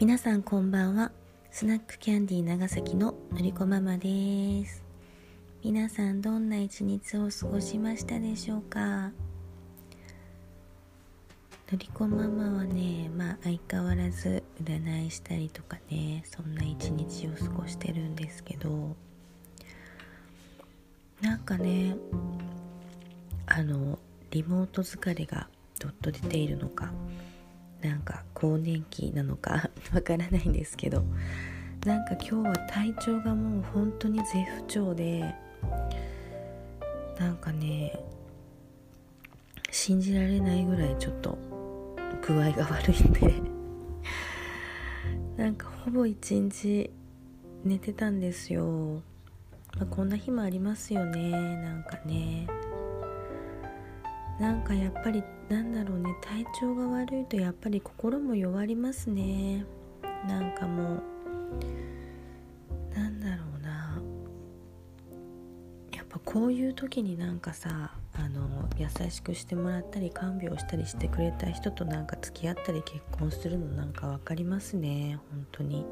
皆さんこんばんは。スナックキャンディー長崎ののりこママです。皆さんどんな一日を過ごしましたでしょうか？のりこママはねまあ相変わらず占いしたりとかねそんな一日を過ごしてるんですけどなんかねあのリモート疲れがどっと出ているのかなんか更年期なのか わからないんですけどなんか今日は体調がもう本当に絶不調でなんかね信じられないぐらいちょっと具合が悪いんで なんかほぼ一日寝てたんですよ、まあ、こんな日もありますよねなんかね。なんかやっぱりなんだろうね体調が悪いとやっぱり心も弱りますね。なんかもうなんだろうな。やっぱこういう時になんかさあの優しくしてもらったり看病したりしてくれた人となんか付き合ったり結婚するのなんか分かりますね。本当に。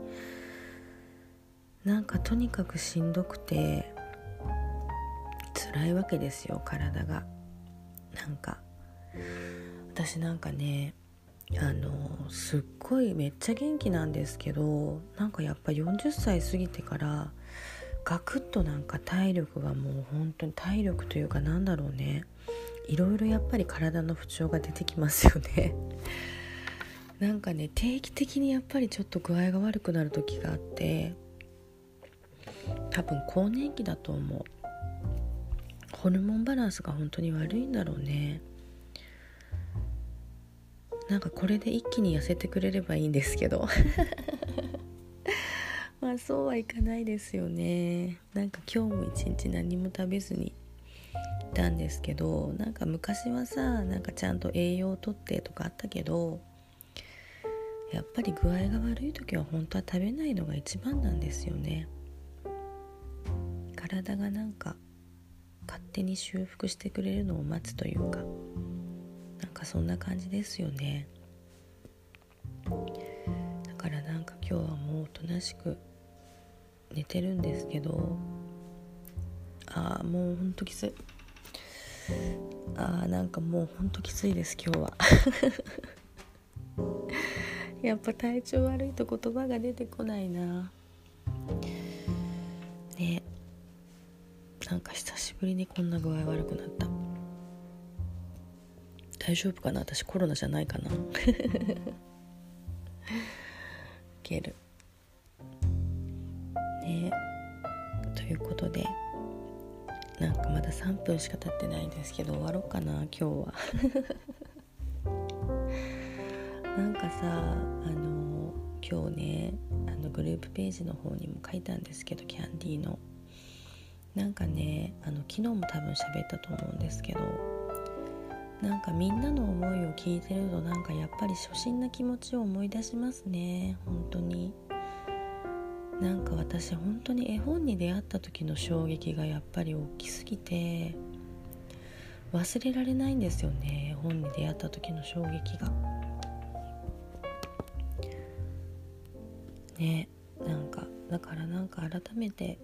なんかとにかくしんどくて辛いわけですよ体が。なんか私なんかねあのすっごいめっちゃ元気なんですけどなんかやっぱ40歳過ぎてからガクッとなんか体力がもう本当に体力というかなんだろうねいろいろやっぱり体の不調が出てきますよね。なんかね定期的にやっぱりちょっと具合が悪くなる時があって多分更年期だと思う。ホルモンバランスが本当に悪いんだろうね。なんかこれで一気に痩せてくれればいいんですけど。まあそうはいかないですよね。なんか今日も一日何も食べずにいたんですけど。なんか昔はさなんかちゃんと栄養をとってとかあったけどやっぱり具合が悪い時は本当は食べないのが一番なんですよね。体がなんか勝手に修復してくれるのを待つというかなんかそんな感じですよね。だからなんか今日はもうおとなしく寝てるんですけどああもうほんときつい。ああなんかもうほんときついです今日は。やっぱ体調悪いと言葉が出てこないな。なんか久しぶりにこんな具合悪くなった。大丈夫かな？私コロナじゃないかな。ける。ね。ということでなんかまだ3分しか経ってないんですけど終わろうかな今日は。なんかさあの今日ねあのグループページの方にも書いたんですけどキャンディーの。なんかねあの昨日も多分喋ったと思うんですけどなんかみんなの思いを聞いてるとなんかやっぱり初心な気持ちを思い出しますね。本当に。なんか私本当に絵本に出会った時の衝撃がやっぱり大きすぎて忘れられないんですよね絵本に出会った時の衝撃が。ねなんかだからなんか改めて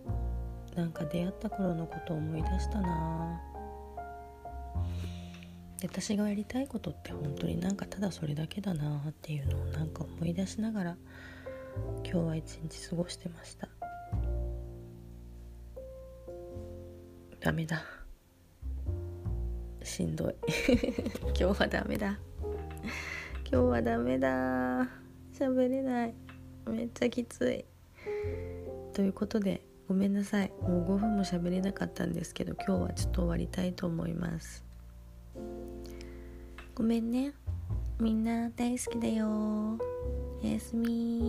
なんか出会った頃のこと思い出したな。私がやりたいことって本当になんかただそれだけだなっていうのをなんか思い出しながら今日は一日過ごしてました。ダメだ。しんどい。今日はダメだ。今日はダメだ。喋れない。めっちゃきつい。ということでごめんなさい。もう5分も喋れなかったんですけど今日はちょっと終わりたいと思います。ごめんね。みんな大好きだよ。おやすみ